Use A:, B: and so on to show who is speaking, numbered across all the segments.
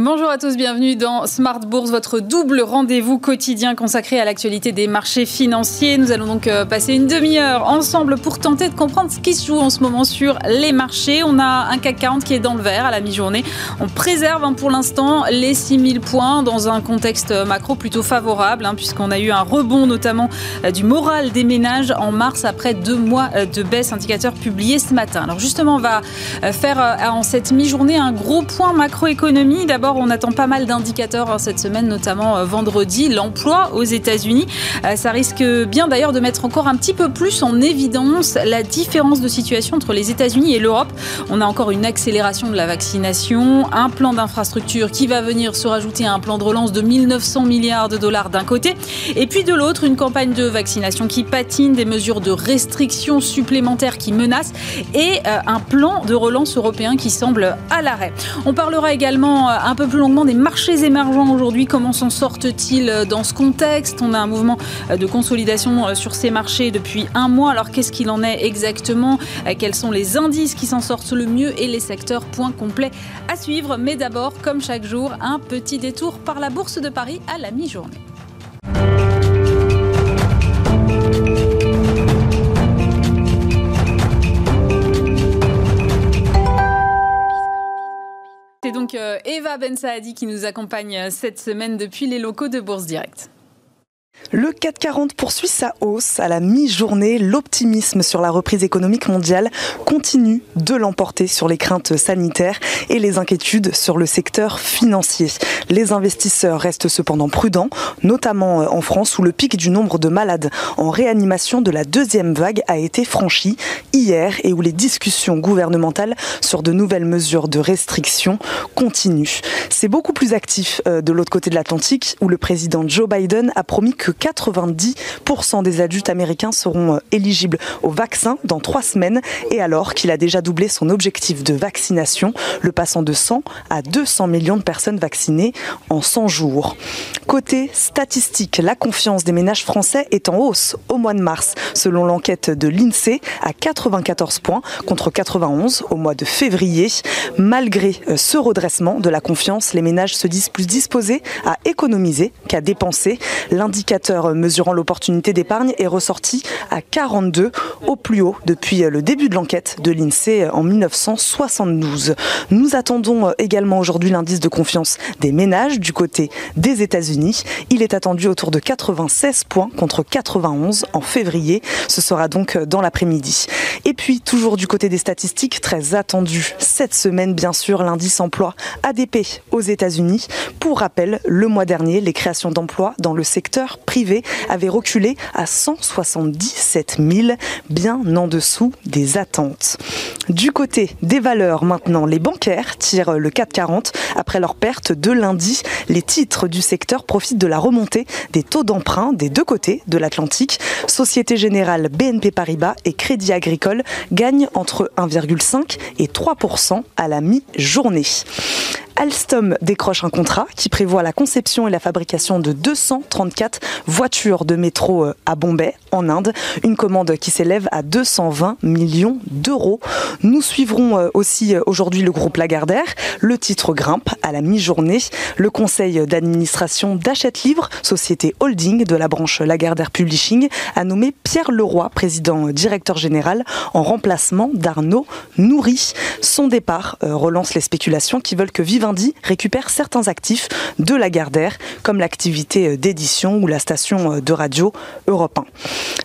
A: Bonjour à tous, bienvenue dans Smart Bourse, votre double rendez-vous quotidien consacré à l'actualité des marchés financiers. Nous allons donc euh, passer une demi-heure ensemble pour tenter de comprendre ce qui se joue en ce moment sur les marchés. On a un CAC 40 qui est dans le vert à la mi-journée. On préserve hein, pour l'instant les 6000 points dans un contexte macro plutôt favorable, hein, puisqu'on a eu un rebond notamment euh, du moral des ménages en mars après deux mois euh, de baisse, indicateur publié ce matin. Alors justement, on va faire en cette mi-journée un gros point macroéconomie. D'abord, on attend pas mal d'indicateurs hein, cette semaine, notamment euh, vendredi. L'emploi aux États-Unis, euh, ça risque bien d'ailleurs de mettre encore un petit peu plus en évidence la différence de situation entre les États-Unis et l'Europe. On a encore une accélération de la vaccination, un plan d'infrastructure qui va venir se rajouter à un plan de relance de 1900 milliards de dollars d'un côté, et puis de l'autre, une campagne de vaccination qui patine, des mesures de restriction supplémentaires qui menacent et euh, un plan de relance européen qui semble à l'arrêt. On parlera également un peu plus longuement des marchés émergents aujourd'hui. Comment s'en sortent-ils euh, dans ce contexte? On a un mouvement euh, de consolidation euh, sur ces marchés depuis un mois. Alors qu'est-ce qu'il en est exactement? Quels sont les indices qui s'en sortent le mieux et les secteurs Point complet à suivre? Mais d'abord, comme chaque jour, un petit détour par la Bourse de Paris à la mi-journée. Donc euh, Eva Ben Saadi qui nous accompagne euh, cette semaine depuis les locaux de Bourse Direct.
B: Le 440 poursuit sa hausse à la mi-journée. L'optimisme sur la reprise économique mondiale continue de l'emporter sur les craintes sanitaires et les inquiétudes sur le secteur financier. Les investisseurs restent cependant prudents, notamment euh, en France où le pic du nombre de malades en réanimation de la deuxième vague a été franchi hier et où les discussions gouvernementales sur de nouvelles mesures de restriction continuent. C'est beaucoup plus actif euh, de l'autre côté de l'Atlantique où le président Joe Biden a promis que 90% des adultes américains seront euh, éligibles au vaccin dans trois semaines et alors qu'il a déjà doublé son objectif de vaccination, le passant de 100 à 200 millions de personnes vaccinées en 100 jours. Côté statistique, la confiance des ménages français est en hausse au mois de mars, selon l'enquête de l'INSEE, à 94 points contre 91 au mois de février. Malgré euh, ce redressement de la confiance, les ménages se disent plus disposés à économiser qu'à dépenser. L'indicateur mesurant l'opportunité d'épargne est ressorti à 42, au plus haut depuis le début de l'enquête de l'INSEE en 1972. Nous attendons également aujourd'hui l'indice de confiance des ménages du côté des États-Unis. Il est attendu autour de 96 points contre 91 en février. Ce sera donc dans l'après-midi. Et puis, toujours du côté des statistiques, très attendu cette semaine, bien sûr, l'indice emploi ADP aux États-Unis. Pour rappel, le mois dernier, les créations d'emplois dans le secteur privé avait reculé à 177 000, bien en dessous des attentes. Du côté des valeurs maintenant, les bancaires tirent le 440 après leur perte de lundi. Les titres du secteur profitent de la remontée des taux d'emprunt des deux côtés de l'Atlantique. Société Générale, BNP Paribas et Crédit Agricole gagnent entre 1,5 et 3% à la mi-journée. Alstom décroche un contrat qui prévoit la conception et la fabrication de 234 voitures de métro euh, à Bombay, en Inde. Une commande qui s'élève à 220 millions d'euros. Nous suivrons euh, aussi euh, aujourd'hui le groupe Lagardère. Le titre grimpe à la mi-journée. Le conseil d'administration d'Achète Livre, société holding de la branche Lagardère Publishing, a nommé Pierre Leroy, président directeur général, en remplacement d'Arnaud Nourri. Son départ relance les spéculations qui veulent que Récupère certains actifs de Lagardère, comme l'activité d'édition ou la station de radio Europe 1.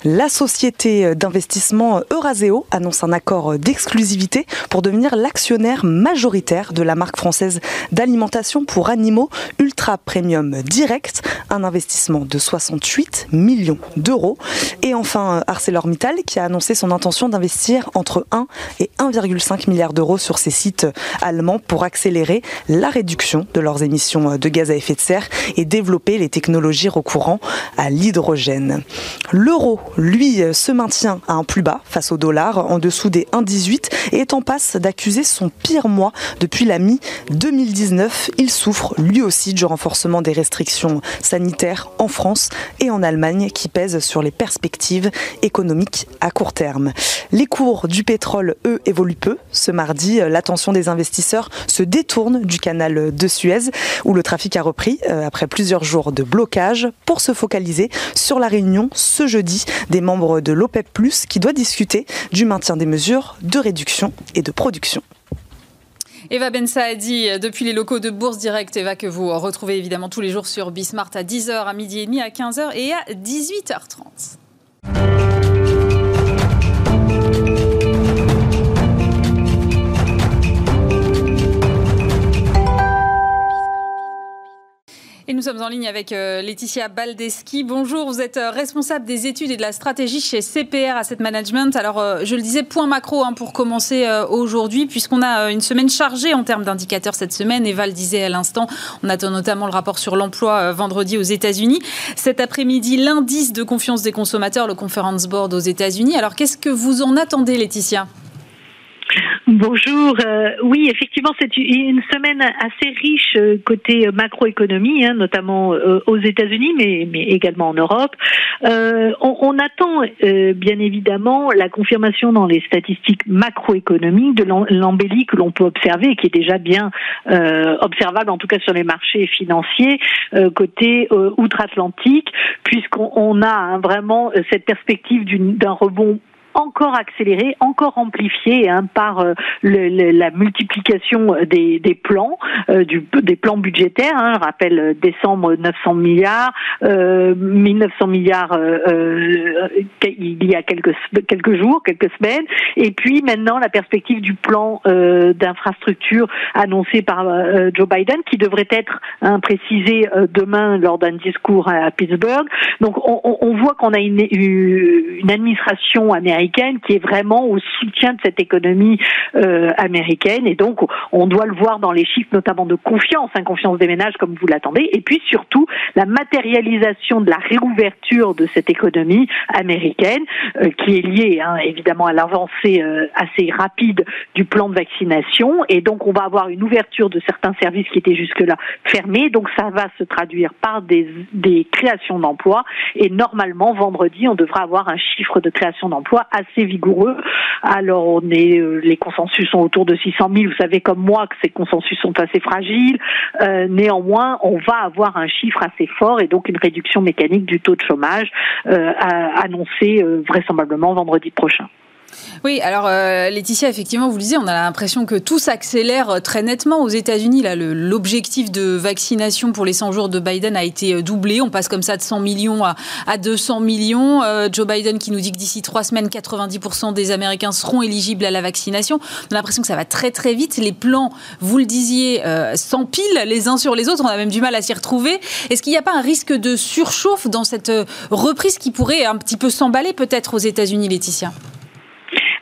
B: La société d'investissement Euraseo annonce un accord d'exclusivité pour devenir l'actionnaire majoritaire de la marque française d'alimentation pour animaux Ultra Premium Direct, un investissement de 68 millions d'euros. Et enfin, ArcelorMittal qui a annoncé son intention d'investir entre 1 et 1,5 milliard d'euros sur ses sites allemands pour accélérer la réduction de leurs émissions de gaz à effet de serre et développer les technologies recourant à l'hydrogène. L'euro lui, se maintient à un plus bas face au dollar, en dessous des 1,18 et est en passe d'accuser son pire mois depuis la mi-2019. Il souffre lui aussi du renforcement des restrictions sanitaires en France et en Allemagne qui pèsent sur les perspectives économiques à court terme. Les cours du pétrole, eux, évoluent peu. Ce mardi, l'attention des investisseurs se détourne du canal de Suez où le trafic a repris euh, après plusieurs jours de blocage pour se focaliser sur la réunion ce jeudi des membres de l'OPEP+, qui doit discuter du maintien des mesures de réduction et de production.
A: Eva Ben Saadi, depuis les locaux de Bourse Direct, Eva, que vous retrouvez évidemment tous les jours sur Bismart à 10h, à midi et demi, à 15h et à 18h30. Et nous sommes en ligne avec euh, Laetitia Baldeschi. Bonjour, vous êtes euh, responsable des études et de la stratégie chez CPR Asset Management. Alors, euh, je le disais, point macro hein, pour commencer aujourd'hui, puisqu'on a une semaine chargée en termes d'indicateurs cette semaine. Eva le disait à l'instant, on attend notamment le rapport sur l'emploi vendredi aux États-Unis. Cet après-midi, l'indice de confiance des consommateurs, le Conference Board aux États-Unis. Alors, qu'est-ce que vous en attendez, Laetitia?
C: Bonjour. Euh, oui, effectivement, c'est une semaine assez riche euh, côté macroéconomie, hein, notamment euh, aux États-Unis, mais, mais, également en Europe. On, on, attend bien évidemment la confirmation dans les statistiques macroéconomiques de l'embellie que l'on peut observer et qui est déjà bien observable, en tout cas sur les marchés financiers côté outre-Atlantique, puisqu'on a hein, vraiment cette perspective d'un rebond encore accéléré, encore amplifié hein, par euh, le, la multiplication des, des plans, euh, du, des plans budgétaires. Hein, je rappelle euh, décembre 900 milliards, euh, 1900 milliards il y a quelques quelques jours, quelques semaines, et puis maintenant la perspective du plan d'infrastructure annoncé par Joe Biden, qui devrait être hein, précisé demain lors d'un discours à, Pittsburgh. Donc on, on voit qu'on a une, une administration américaine qui est vraiment au soutien de cette économie euh, américaine. Et donc on doit le voir dans les chiffres notamment de confiance, hein, confiance des ménages comme vous l'attendez. Et puis surtout la matérialisation de la réouverture de cette économie américaine euh, qui est liée hein, évidemment à l'avancée euh, assez rapide du plan de vaccination. Et donc on va avoir une ouverture de certains services qui étaient jusque-là fermés. Donc ça va se traduire par des, des créations d'emplois. Et normalement vendredi on devra avoir un chiffre de création d'emplois assez vigoureux. Alors on est, euh, les consensus sont autour de 600 000. Vous savez comme moi que ces consensus sont assez fragiles. Euh, néanmoins, on va avoir un chiffre assez fort et donc une réduction mécanique du taux de chômage euh, annoncée vraisemblablement vendredi prochain.
A: Oui, alors euh, Laetitia, effectivement, vous le disiez, on a l'impression que tout s'accélère euh, très nettement aux États-Unis. L'objectif de vaccination pour les 100 jours de Biden a été euh, doublé. On passe comme ça de 100 millions à, à 200 millions. Joe Biden qui nous dit que d'ici trois semaines, 90% des Américains seront éligibles à la vaccination. On a l'impression que ça va très très vite. Les plans, vous le disiez, s'empilent les uns sur les autres. On a même du mal à s'y retrouver. Est-ce qu'il n'y a pas un risque de surchauffe dans cette reprise qui pourrait un petit peu s'emballer peut-être aux États-Unis, Laetitia?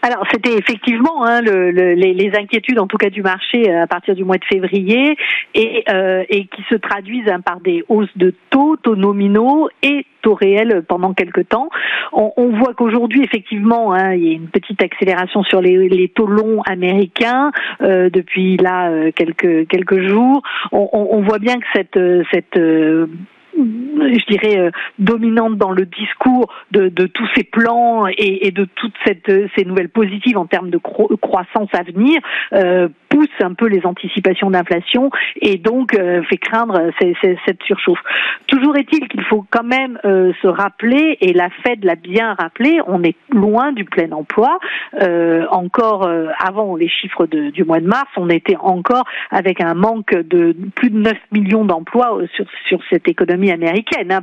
C: Alors c'était effectivement hein, le, le, les, inquiétudes, en tout cas du marché euh, à partir du mois de février, et, euh, qui se traduisent hein, par des hausses de taux, taux nominaux et taux réels pendant quelques temps. On, on voit qu'aujourd'hui effectivement hein, il y a une petite accélération sur les, taux longs américains euh, depuis là quelques quelques jours. On, on, voit bien que cette cette je dirais, euh, dominante dans le discours de, de tous ces plans et, et, de toutes cette, ces nouvelles positives en termes de croissance à venir, euh, pousse un peu les anticipations d'inflation et donc euh, fait craindre cette surchauffe. Toujours est-il qu'il faut quand même euh, se rappeler, et la Fed l'a bien rappelé, on est loin du plein emploi. Euh, encore avant les chiffres du mois de mars, on était encore avec un manque de plus de 9 millions d'emplois sur, sur cette économie américaine. Hein,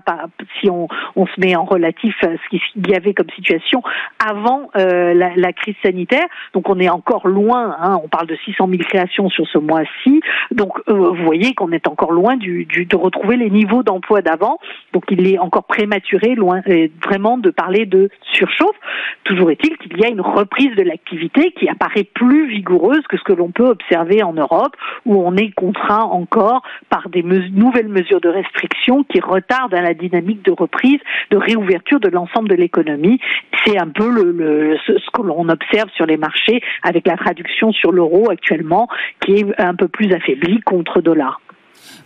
C: si on, on se met en relatif à ce qu'il y avait comme situation avant la, la, crise sanitaire. Donc on est encore loin, hein, on parle de 600 000 création sur ce mois-ci. Donc, euh, vous voyez qu'on est encore loin du, du, de retrouver les niveaux d'emploi d'avant. Donc, il est encore prématuré, loin euh, vraiment de parler de surchauffe. Toujours est-il qu'il y a une reprise de l'activité qui apparaît plus vigoureuse que ce que l'on peut observer en Europe, où on est contraint encore par des nouvelles mesures de restriction qui, retarde la dynamique de reprise, de réouverture de l'ensemble de l'économie. C'est un peu ce que l'on observe sur les marchés avec la traduction sur l'euro actuellement qui est un peu plus affaibli contre dollar.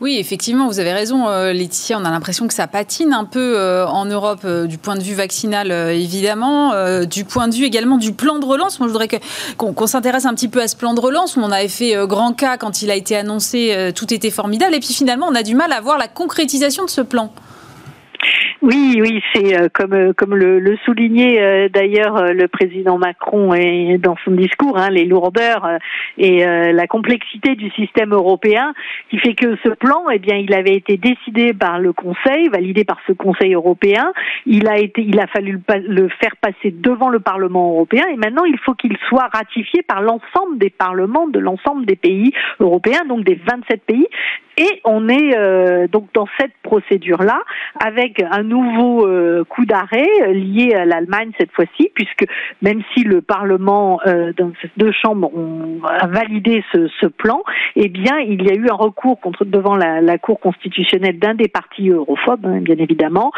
A: Oui, effectivement, vous avez raison, euh, Laetitia. On a l'impression que ça patine un peu euh, en Europe euh, du point de vue vaccinal, évidemment, du point de vue également du plan de relance. Moi, je voudrais qu'on s'intéresse un petit peu à ce plan de relance on avait fait grand cas quand il a été annoncé, tout était formidable. Et puis finalement, on a du mal à voir la concrétisation de ce plan.
C: Oui, oui, c'est euh, comme euh, comme le, soulignait euh, d'ailleurs le président Macron dans son discours, hein, les lourdeurs et la complexité du système européen, qui fait que ce plan, eh bien, il avait été décidé par le Conseil, validé par ce Conseil européen. Il a été, il a fallu le, faire passer devant le Parlement européen, et maintenant il faut qu'il soit ratifié par l'ensemble des parlements de l'ensemble des pays européens, donc des 27 pays. Et on est euh, donc dans cette procédure-là avec un nouveau euh, coup d'arrêt euh, lié à l'Allemagne cette fois-ci, puisque même si le Parlement dans ces deux chambres ont validé ce, ce, plan, eh bien il y a eu un recours contre devant la, la Cour constitutionnelle d'un des partis europhobes, hein, bien évidemment,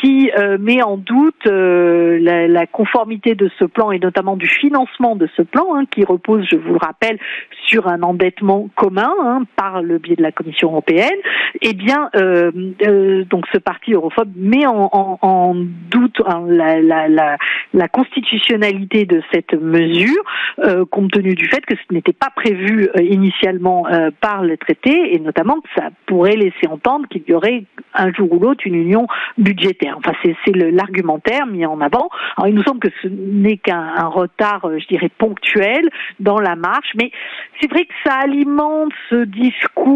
C: qui met en doute la, la, conformité de ce plan et notamment du financement de ce plan, hein, qui repose, je vous le rappelle, sur un endettement commun hein, par le biais de la Commission européenne, eh bien, euh, euh, donc ce parti europhobe met en, doute hein, la, constitutionnalité de cette mesure, euh, compte tenu du fait que ce n'était pas prévu initialement par le traité, et notamment que ça pourrait laisser entendre qu'il y aurait un jour ou l'autre une union budgétaire. Enfin, c'est l'argumentaire mis en avant. Alors, il nous semble que ce n'est qu'un retard, je dirais, ponctuel dans la marche, mais c'est vrai que ça alimente ce discours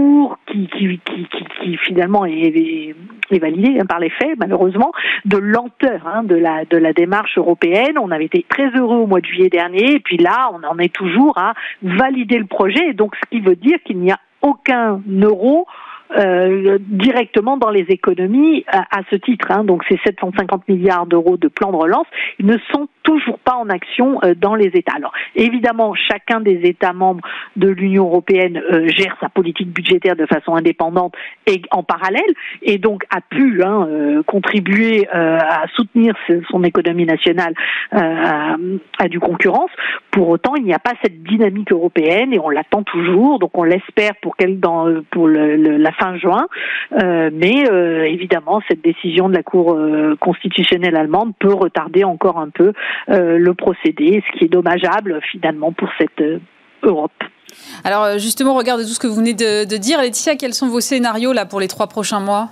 C: qui, finalement est, est validé hein, par les faits, malheureusement, de lenteur hein, de, la, de la démarche européenne. On avait été très heureux au mois de juillet dernier, et puis là, on en est toujours à valider le projet, et donc ce qui veut dire qu'il n'y a aucun euro euh, directement dans les économies à, ce titre. Hein. Donc ces 750 milliards d'euros de plan de relance, ils ne sont toujours pas en action euh, dans les États. Alors évidemment, chacun des États membres de l'Union européenne euh, gère sa politique budgétaire de façon indépendante et en parallèle, et donc a pu hein, contribuer à soutenir son économie nationale à, à, du concurrence. Pour autant, il n'y a pas cette dynamique européenne et on l'attend toujours. Donc on l'espère pour qu'elle dans pour le, la fin juin. Euh, mais euh, évidemment, cette décision de la Cour euh, constitutionnelle allemande peut retarder encore un peu le procédé, ce qui est dommageable finalement pour cette Europe.
A: Alors justement, regardez tout ce que vous venez de, de dire. Laetitia, quels sont vos scénarios là pour les trois prochains mois?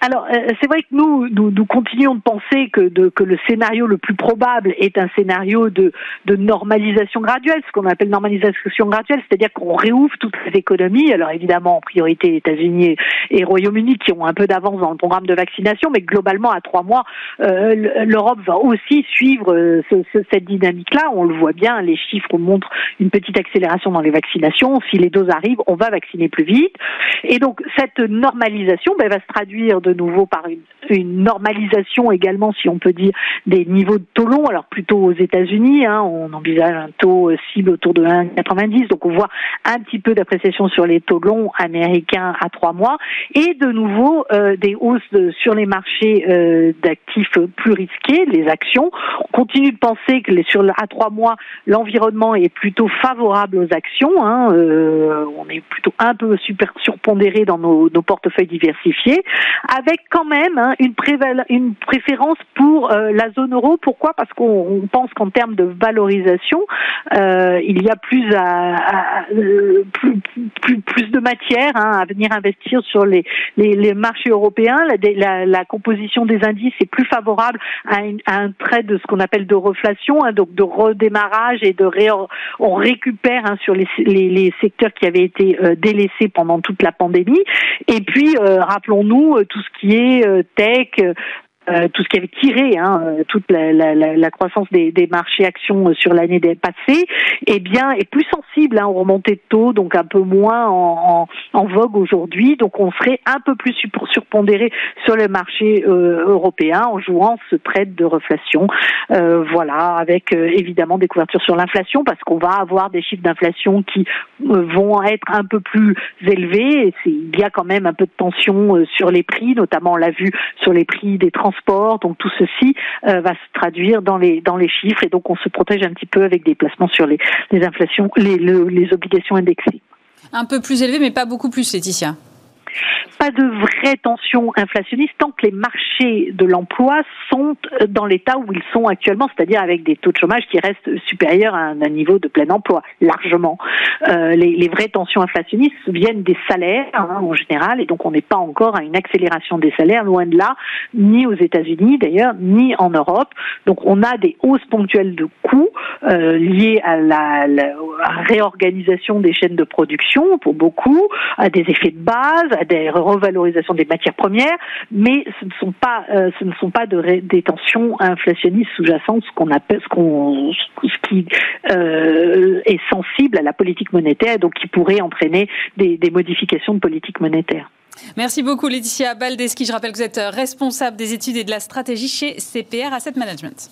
C: Alors, euh, c'est vrai que nous, nous, continuons de penser que, le scénario le plus probable est un scénario de, de normalisation graduelle, ce qu'on appelle normalisation graduelle, c'est-à-dire qu'on réouvre toutes les économies. Alors évidemment, en priorité, États-Unis et Royaume-Uni qui ont un peu d'avance dans le programme de vaccination, mais globalement, à trois mois, euh, l'Europe va aussi suivre euh, cette dynamique-là. On le voit bien, les chiffres montrent une petite accélération dans les vaccinations. Si les doses arrivent, on va vacciner plus vite. Et donc, cette normalisation ben, va se traduire de nouveau par une, normalisation également, si on peut dire, des niveaux de taux longs. Alors plutôt aux États-Unis, hein, on envisage un taux euh, cible autour de 1,90, donc on voit un petit peu d'appréciation sur les taux longs américains à trois mois, et de nouveau euh, des hausses sur les marchés euh, d'actifs plus risqués, les actions. On continue de penser que sur à trois mois, l'environnement est plutôt favorable aux actions. Hein, on est plutôt un peu surpondéré dans nos portefeuilles diversifiés avec quand même hein, une, une, préférence pour euh, la zone euro. Pourquoi? Parce qu'on pense qu'en termes de valorisation, euh, il y a plus, à, euh, plus, plus, plus, de matière hein, à venir investir sur les, les, les marchés européens. La, la, composition des indices est plus favorable à, un trait de ce qu'on appelle de reflation, hein, donc de redémarrage et de ré, on récupère hein, sur les, les, les, secteurs qui avaient été délaissés pendant toute la pandémie. Et puis, rappelons-nous tout ce qui est euh, tech, euh, tout ce qui avait tiré hein, euh, toute la, la, la, croissance des, des, marchés actions sur l'année passée, eh bien, est plus sensible hein, aux remontées de taux, donc un peu moins en, en, en vogue aujourd'hui. Donc, on serait un peu plus surpondéré sur le marché euh, européen en jouant ce trade de reflation. Euh, voilà, avec évidemment des couvertures sur l'inflation, parce qu'on va avoir des chiffres d'inflation qui vont être un peu plus élevés. Et il y a quand même un peu de tension sur les prix, notamment on l'a vu sur les prix des transports donc tout ceci euh, va se traduire dans les dans les chiffres et donc on se protège un petit peu avec des placements sur les, inflations, les obligations indexées.
A: Un peu plus élevé, mais pas beaucoup plus, Laetitia
C: pas de vraie tension inflationniste tant que les marchés de l'emploi sont dans l'état où ils sont actuellement, c'est-à-dire avec des taux de chômage qui restent supérieurs à un, niveau de plein emploi, largement. Euh, les, vraies tensions inflationnistes viennent des salaires hein, en général, et donc on n'est pas encore à une accélération des salaires, loin de là, ni aux États-Unis d'ailleurs, ni en Europe. Donc on a des hausses ponctuelles de coûts euh, liées à la, la réorganisation des chaînes de production pour beaucoup, à des effets de base, à des revalorisation des matières premières, mais ce ne sont pas, euh, ce ne sont pas de des tensions inflationnistes sous-jacentes, ce qu'on appelle, qu'on, ce qui euh, est sensible à la politique monétaire, donc qui pourrait entraîner des, des modifications de politique monétaire.
A: Merci beaucoup Laetitia Baldeski. Je rappelle que vous êtes responsable des études et de la stratégie chez CPR Asset Management.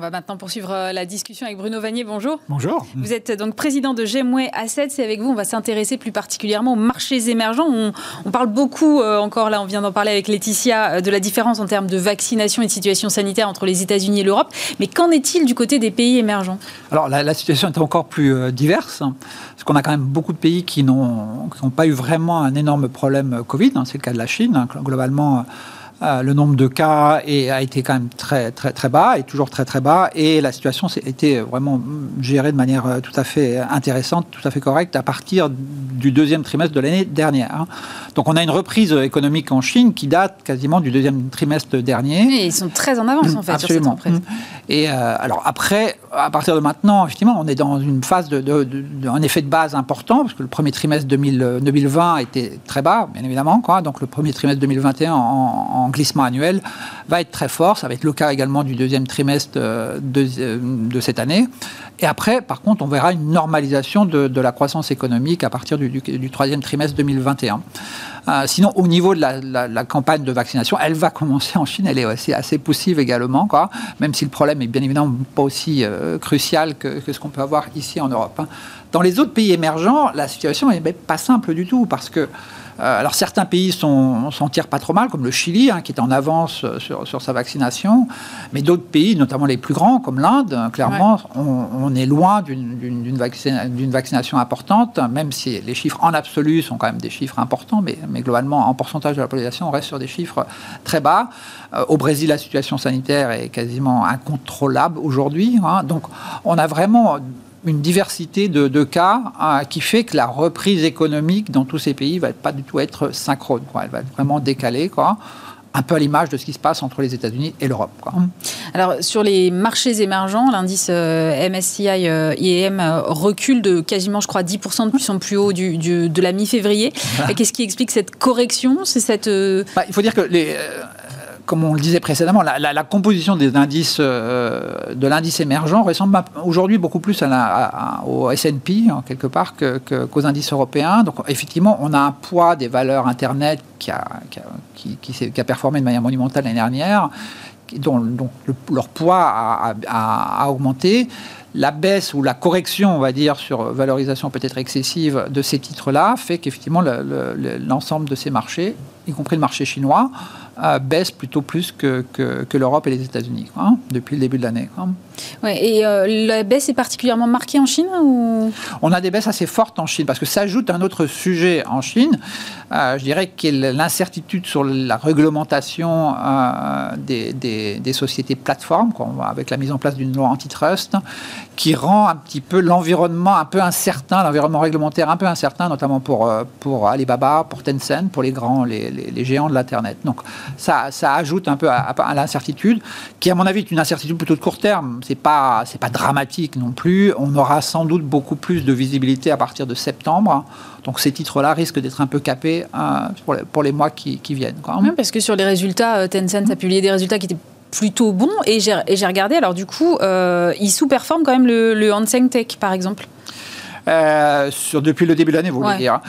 A: On va maintenant poursuivre euh, la discussion avec Bruno Vanier. Bonjour.
D: Bonjour.
A: Vous êtes donc président de Gemway Assets et avec vous, on va s'intéresser plus particulièrement aux marchés émergents. On, parle beaucoup, euh, encore là, on vient d'en parler avec Laetitia, euh, de la différence en termes de vaccination et de situation sanitaire entre les États-Unis et l'Europe. Mais qu'en est-il du côté des pays émergents?
D: Alors la, situation est encore plus diverse, hein, parce qu'on a quand même beaucoup de pays qui n'ont pas eu vraiment un énorme problème Covid. Hein. C'est le cas de la Chine. Hein. Globalement, euh, le nombre de cas a été quand même très, très, très bas, et toujours très, très bas, et la situation a été vraiment gérée de manière euh, tout à fait intéressante, tout à fait correcte à partir du deuxième trimestre de l'année dernière. Hein. Donc on a une reprise économique en Chine qui date quasiment du deuxième trimestre dernier.
A: Et ils sont très en avance en fait
D: Absolument.
A: sur cette
D: Et euh, alors après, à partir de maintenant, effectivement, on est dans une phase de, de, effet de base important parce que le premier trimestre 2020 était très bas, bien évidemment. Quoi. Donc le premier trimestre 2021 en, glissement annuel va être très fort. Ça va être le cas également du deuxième trimestre euh, de, de cette année. Et après, par contre, on verra une normalisation de, la croissance économique à partir du, troisième trimestre 2021. Euh, sinon, au niveau de la, campagne de vaccination, elle va commencer en Chine. Elle est aussi assez poussive également, quoi, même si le problème est bien évidemment pas aussi euh, crucial que, ce qu'on peut avoir ici en Europe. Hein. Dans les autres pays émergents, la situation n'est pas simple du tout parce que euh, alors certains pays s'en tirent pas trop mal, comme le Chili, hein, qui est en avance sur, sa vaccination, mais d'autres pays, notamment les plus grands, comme l'Inde, clairement, on, est loin d'une vaccination importante, même si les chiffres en absolu sont quand même des chiffres importants, mais, globalement, en pourcentage de la population, on reste sur des chiffres très bas. Euh, au Brésil, la situation sanitaire est quasiment incontrôlable aujourd'hui. Hein. donc on a vraiment une diversité de, cas hein, qui fait que la reprise économique dans tous ces pays va pas du tout être synchrone. Elle va être vraiment décalée. Quoi un peu à l'image de ce qui se passe entre les États-Unis et l'Europe.
A: Alors, sur les marchés émergents, l'indice euh, MSCI euh, IEM euh, recule de quasiment, je crois, 10% de plus en plus haut du, de la mi-février. Qu'est-ce qui explique cette correction? C'est cette.
D: Bah, il faut dire que les comme on le disait précédemment, la, composition des indices, euh, de l'indice émergent ressemble aujourd'hui beaucoup plus au S&P, en quelque part, qu'aux indices européens. Donc, effectivement, on a un poids des valeurs Internet qui a, qui, a performé de manière monumentale l'année dernière, dont, leur poids a, augmenté la baisse ou la correction, on va dire, sur valorisation peut-être excessive de ces titres-là, fait qu'effectivement l'ensemble de ces marchés, y compris le marché chinois, baisse plutôt plus que, que, l'Europe et les États-Unis hein, depuis le début de l'année.
A: Ouais, et euh, la baisse est particulièrement marquée en Chine ou...
D: On a des baisses assez fortes en Chine parce que s'ajoute un autre sujet en Chine, euh, je dirais que l'incertitude sur la réglementation euh, des, des, sociétés plateformes, quoi, avec la mise en place d'une loi antitrust, qui rend un petit peu l'environnement un peu incertain, l'environnement réglementaire un peu incertain, notamment pour, pour Alibaba, pour Tencent, pour les grands, les, les, géants de l'Internet. Donc ça, ça ajoute un peu à, l'incertitude, qui à mon avis est une incertitude plutôt de court terme. C'est pas, c'est pas dramatique non plus. On aura sans doute beaucoup plus de visibilité à partir de septembre. Donc ces titres-là risquent d'être un peu capés pour, les, pour, les, mois qui, qui viennent. Quoi.
A: parce que sur les résultats, Tencent a publié des résultats qui étaient plutôt bon. Et j'ai regardé, alors du coup, euh, il sous-performe quand même le, le Hanseng Tech, par exemple.
D: Euh, sur, depuis le début de l'année, vous voulez dire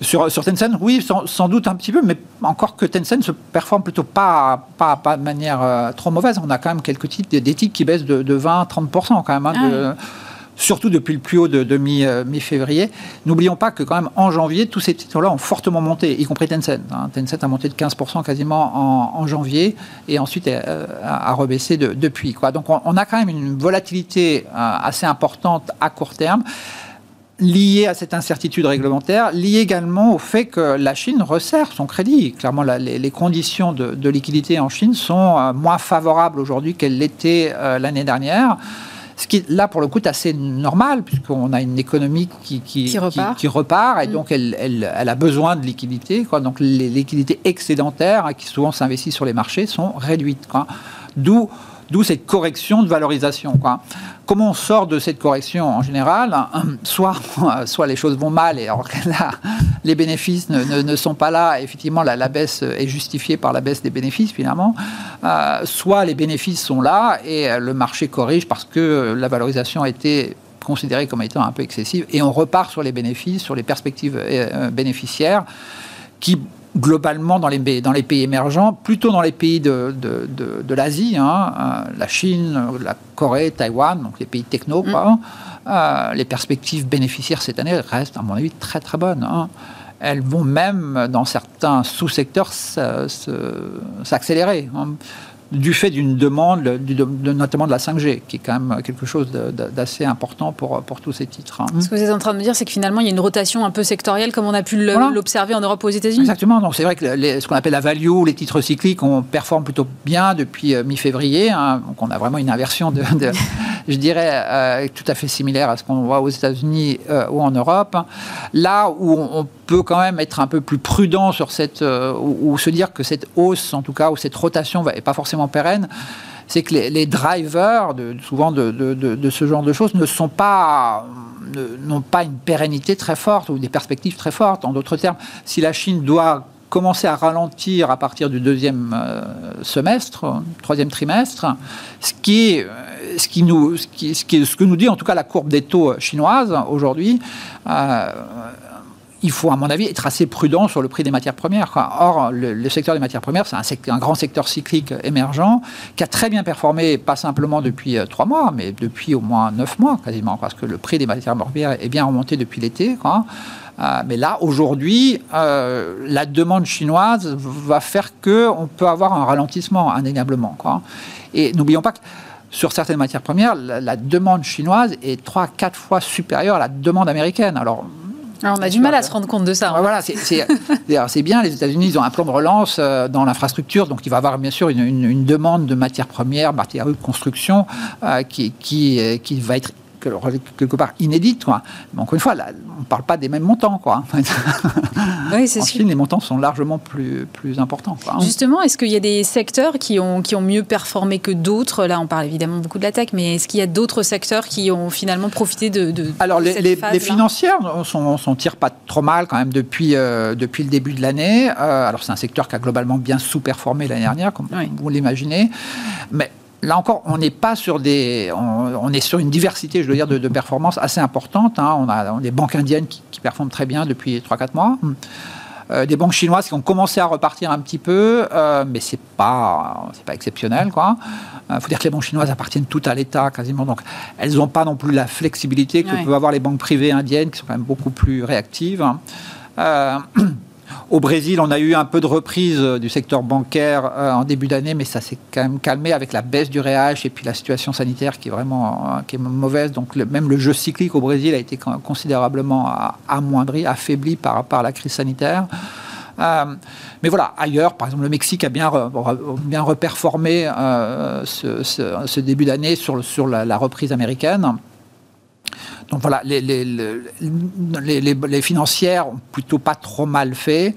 D: sur, sur, Tencent, oui, sans, doute un petit peu, mais encore que Tencent se performe plutôt pas, pas, pas de manière euh, trop mauvaise. On a quand même quelques titres, des, titres qui baissent de, de 20-30% quand même. Hein, ah surtout depuis le plus haut de, euh, mi-février. N'oublions pas que quand même en janvier, tous ces titres-là ont fortement monté, y compris Tencent. Hein. Tencent a monté de 15% quasiment en, janvier et ensuite euh, a, rebaissé depuis. Quoi. Donc on, a quand même une volatilité euh, assez importante à court terme liée à cette incertitude réglementaire, liée également au fait que la Chine resserre son crédit. Clairement, les, conditions de, liquidité en Chine sont moins favorables aujourd'hui qu'elles l'étaient l'année dernière. Ce qui, là, pour le coup, est assez normal, puisqu'on a une économie qui, qui, repart. et mm. donc elle, elle, elle, a besoin de liquidités. Quoi. Donc les liquidités excédentaires, hein, qui souvent s'investissent sur les marchés, sont réduites. D'où D'où cette correction de valorisation. Comment on sort de cette correction en général soit, soit les choses vont mal et alors là, les bénéfices ne, sont pas là. Effectivement, la, baisse est justifiée par la baisse des bénéfices finalement. Euh, soit les bénéfices sont là et le marché corrige parce que la valorisation a été considérée comme étant un peu excessive et on repart sur les bénéfices, sur les perspectives euh, bénéficiaires qui globalement dans les, dans les pays émergents, plutôt dans les pays de, de, de, l'Asie, hein, euh, la Chine, la Corée, Taïwan, donc les pays techno, mm. euh, les perspectives bénéficiaires cette année restent, à mon avis, très très bonnes. Hein. Elles vont même, dans certains sous-secteurs, s'accélérer. Hein du fait d'une demande, notamment de la 5G, qui est quand même quelque chose d'assez important pour, pour tous ces titres. Hein.
A: Ce que vous êtes en train de me dire, c'est que finalement, il y a une rotation un peu sectorielle, comme on a pu l'observer en Europe ou aux États-Unis
D: Exactement. Donc, c'est vrai que ce qu'on appelle la value, les titres cycliques, on performe plutôt bien depuis euh, mi-février. Hein. donc, on a vraiment une inversion, de, je dirais, euh, tout à fait similaire à ce qu'on voit aux États-Unis euh, ou en Europe. Là où on, peut quand même être un peu plus prudent sur cette, ou, se dire que cette hausse, en tout cas, ou cette rotation n'est pas forcément pérenne, c'est que les, drivers, de, souvent de, ce genre de choses, ne sont pas n'ont pas une pérennité très forte ou des perspectives très fortes. En d'autres termes, si la Chine doit commencer à ralentir à partir du deuxième euh, semestre, troisième trimestre, ce qui, nous, ce qui, ce que nous dit en tout cas la courbe des taux chinoise aujourd'hui. Euh, il faut, à mon avis, être assez prudent sur le prix des matières premières. Or, le, secteur des matières premières, c'est un, un, grand secteur cyclique émergent qui a très bien performé, pas simplement depuis euh, trois mois, mais depuis au moins neuf mois quasiment, parce que le prix des matières premières est bien remonté depuis l'été. Euh, mais là, aujourd'hui, euh, la demande chinoise va faire qu'on peut avoir un ralentissement, indéniablement. Quoi. Et n'oublions pas que sur certaines matières premières, la, la demande chinoise est trois, quatre fois supérieure à la demande américaine. Alors,
A: ah, on a du mal à se rendre compte de ça.
D: Hein. Voilà, c'est bien. Les États-Unis, ils ont un plan de relance euh, dans l'infrastructure, donc il va y avoir bien sûr une, demande de matières premières, matières de construction, euh, qui, qui, euh, qui va être quelque part inédite. Quoi. Mais encore une fois, là, on ne parle pas des mêmes montants. Quoi. Oui, en Chine, les montants sont largement plus, plus importants.
A: Justement, est-ce qu'il y a des secteurs qui ont, qui ont mieux performé que d'autres? Là, on parle évidemment beaucoup de la tech, mais est-ce qu'il y a d'autres secteurs qui ont finalement profité de... de
D: Alors, les, les, les, financières s'en sont, tirent pas trop mal quand même depuis, euh, depuis le début de l'année. Euh, alors, c'est un secteur qui a globalement bien sous-performé l'année dernière, comme vous l'imaginez. Mais là encore, on n'est pas sur des, on, est sur une diversité, je veux dire, de, de performances assez importante. Hein. On, a, des banques indiennes qui, performent très bien depuis 3-4 mois. Euh, des banques chinoises qui ont commencé à repartir un petit peu, euh, mais c'est pas, c'est pas exceptionnel, quoi. Il euh, faut dire que les banques chinoises appartiennent toutes à l'État quasiment, donc elles n'ont pas non plus la flexibilité que peuvent avoir les banques privées indiennes, qui sont quand même beaucoup plus réactives. Au Brésil, on a eu un peu de reprise euh, du secteur bancaire euh, en début d'année, mais ça s'est quand même calmé avec la baisse du réage et puis la situation sanitaire qui est vraiment euh, mauvaise. Donc même le jeu cyclique au Brésil a été considérablement amoindri, affaibli par à la crise sanitaire. mais voilà, ailleurs, par exemple, le Mexique a bien, reperformé ce, début d'année sur la, reprise américaine. Donc voilà, les, les, les, les, financières ont plutôt pas trop mal fait.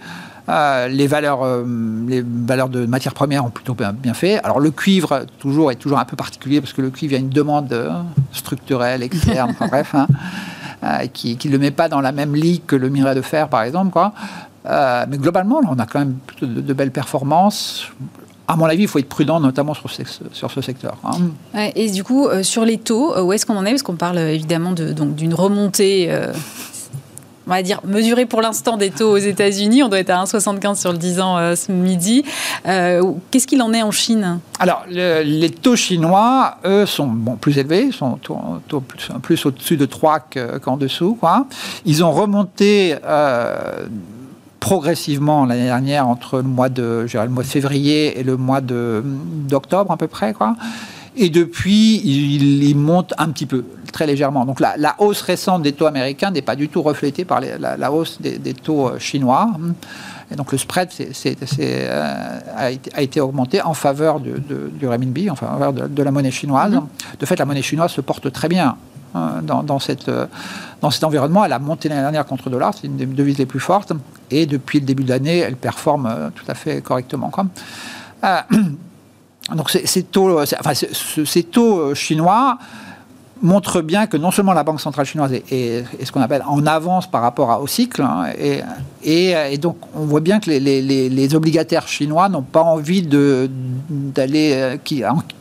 D: Euh, les, valeurs, euh, les valeurs de matières premières ont plutôt bien, fait. Alors le cuivre toujours est toujours un peu particulier parce que le cuivre, il y a une demande euh, structurelle, externe, bref, hein, qui ne le met pas dans la même ligue que le minerai de fer, par exemple. Quoi. mais globalement, on a quand même plutôt de, belles performances à mon avis, il faut être prudent, notamment sur ce, sur ce secteur.
A: Hein. et du coup, sur les taux, où est-ce qu'on en est? Parce qu'on parle évidemment d'une remontée on va dire, mesurer pour l'instant des taux aux États-Unis. On doit être à 1,75 sur le 10 ans euh, ce midi. Euh, qu'est-ce qu'il en est en Chine?
D: Alors, les taux chinois, eux, sont bon, plus élevés, sont taux, plus, au-dessus de 3 qu'en dessous. Quoi. Ils ont remonté. Progressivement l'année dernière entre le mois de, le mois de février et le mois d'octobre à peu près quoi. Et depuis, il, il, monte un petit peu, très légèrement. Donc la, hausse récente des taux américains n'est pas du tout reflétée par la, hausse des, taux euh, chinois. Et donc le spread euh, a, été, augmenté en faveur du, renminbi, en faveur de, la monnaie chinoise. Mm-hmm. De fait, la monnaie chinoise se porte très bien hein, euh, dans cet environnement. Elle a monté l'année dernière contre dollar, c'est une des devises les plus fortes. Et depuis le début de l'année, elle performe tout à fait correctement. Donc ces, taux, enfin, ces taux euh, chinois montrent bien que non seulement la Banque centrale chinoise est, ce qu'on appelle en avance par rapport au cycle, hein, et, donc on voit bien que les, obligataires chinois n'ont pas envie d'aller euh,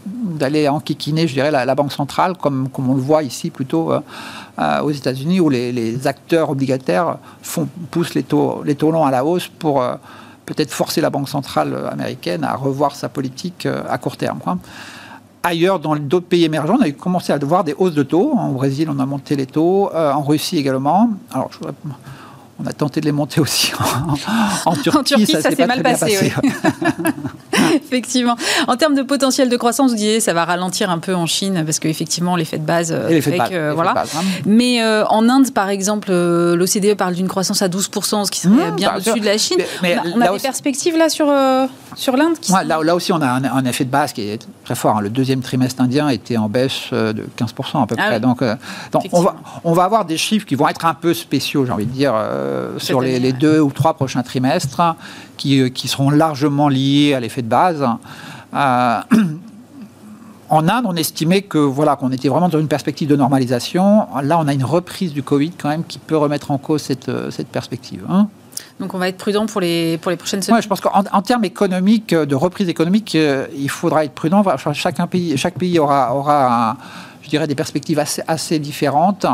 D: d'aller enquiquiner, je dirais, la, Banque centrale, comme, comme on le voit ici plutôt euh, aux États-Unis, où les, acteurs obligataires font, poussent les taux, les taux longs à la hausse pour peut-être forcer la Banque centrale américaine à revoir sa politique euh, à court terme. Ailleurs, dans d'autres pays émergents, on a commencé à voir des hausses de taux. En Brésil, on a monté les taux. Euh, en Russie également. Alors, je on a tenté de les monter aussi en, Turquie.
A: ça, s'est mal passé. Effectivement. En termes de potentiel de croissance, vous disiez ça va ralentir un peu en Chine parce qu'effectivement l'effet de base. voilà. Mais euh, en Inde, par exemple, euh, l'OCDE parle d'une croissance à 12%, ce qui serait mmh, bien au-dessus de la Chine. Mais, on a, des perspectives là sur, euh, sur l'Inde
D: là, là, aussi, on a un, effet de base qui est très fort. Hein. Le deuxième trimestre indien était en baisse de 15% à peu ah près. Donc, donc on, va, on va avoir des chiffres qui vont être un peu spéciaux, j'ai envie de dire euh, sur les, deux ou trois prochains trimestres, qui, euh, qui seront largement liés à l'effet de base. Euh, en Inde, on estimait que voilà qu'on était vraiment dans une perspective de normalisation. Là, on a une reprise du Covid quand même qui peut remettre en cause cette, cette perspective. Hein.
A: Donc on va être prudent pour les, pour les prochaines semaines.
D: Ouais, je pense qu'en termes économiques, de reprise économique, il faudra être prudent. Chaque pays, chaque pays aura, aura je dirais, des perspectives assez, assez différentes.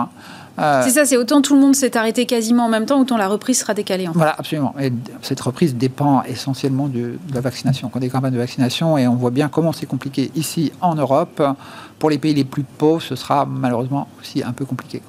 A: Euh, c'est ça, c'est autant tout le monde s'est arrêté quasiment en même temps, autant la reprise sera décalée.
D: Voilà, absolument. Et cette reprise dépend essentiellement de, de la vaccination, des campagnes de vaccination, et on voit bien comment c'est compliqué ici en Europe. Pour les pays les plus pauvres, ce sera malheureusement aussi un peu compliqué.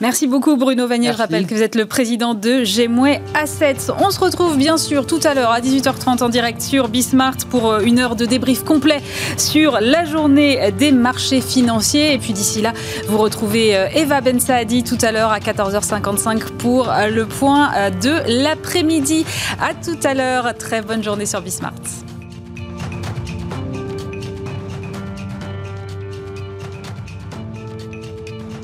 A: Merci beaucoup Bruno Vanier. Je rappelle que vous êtes le président de Gemway Assets. On se retrouve bien sûr tout à l'heure à 18h30 en direct sur Bismart pour euh, une heure de débrief complet sur la journée des marchés financiers. Et puis d'ici là, vous retrouvez euh, Eva Ben Saadi tout à l'heure à 14h55 pour euh, le point de l'après-midi. À tout à l'heure. Très bonne journée sur Bismart.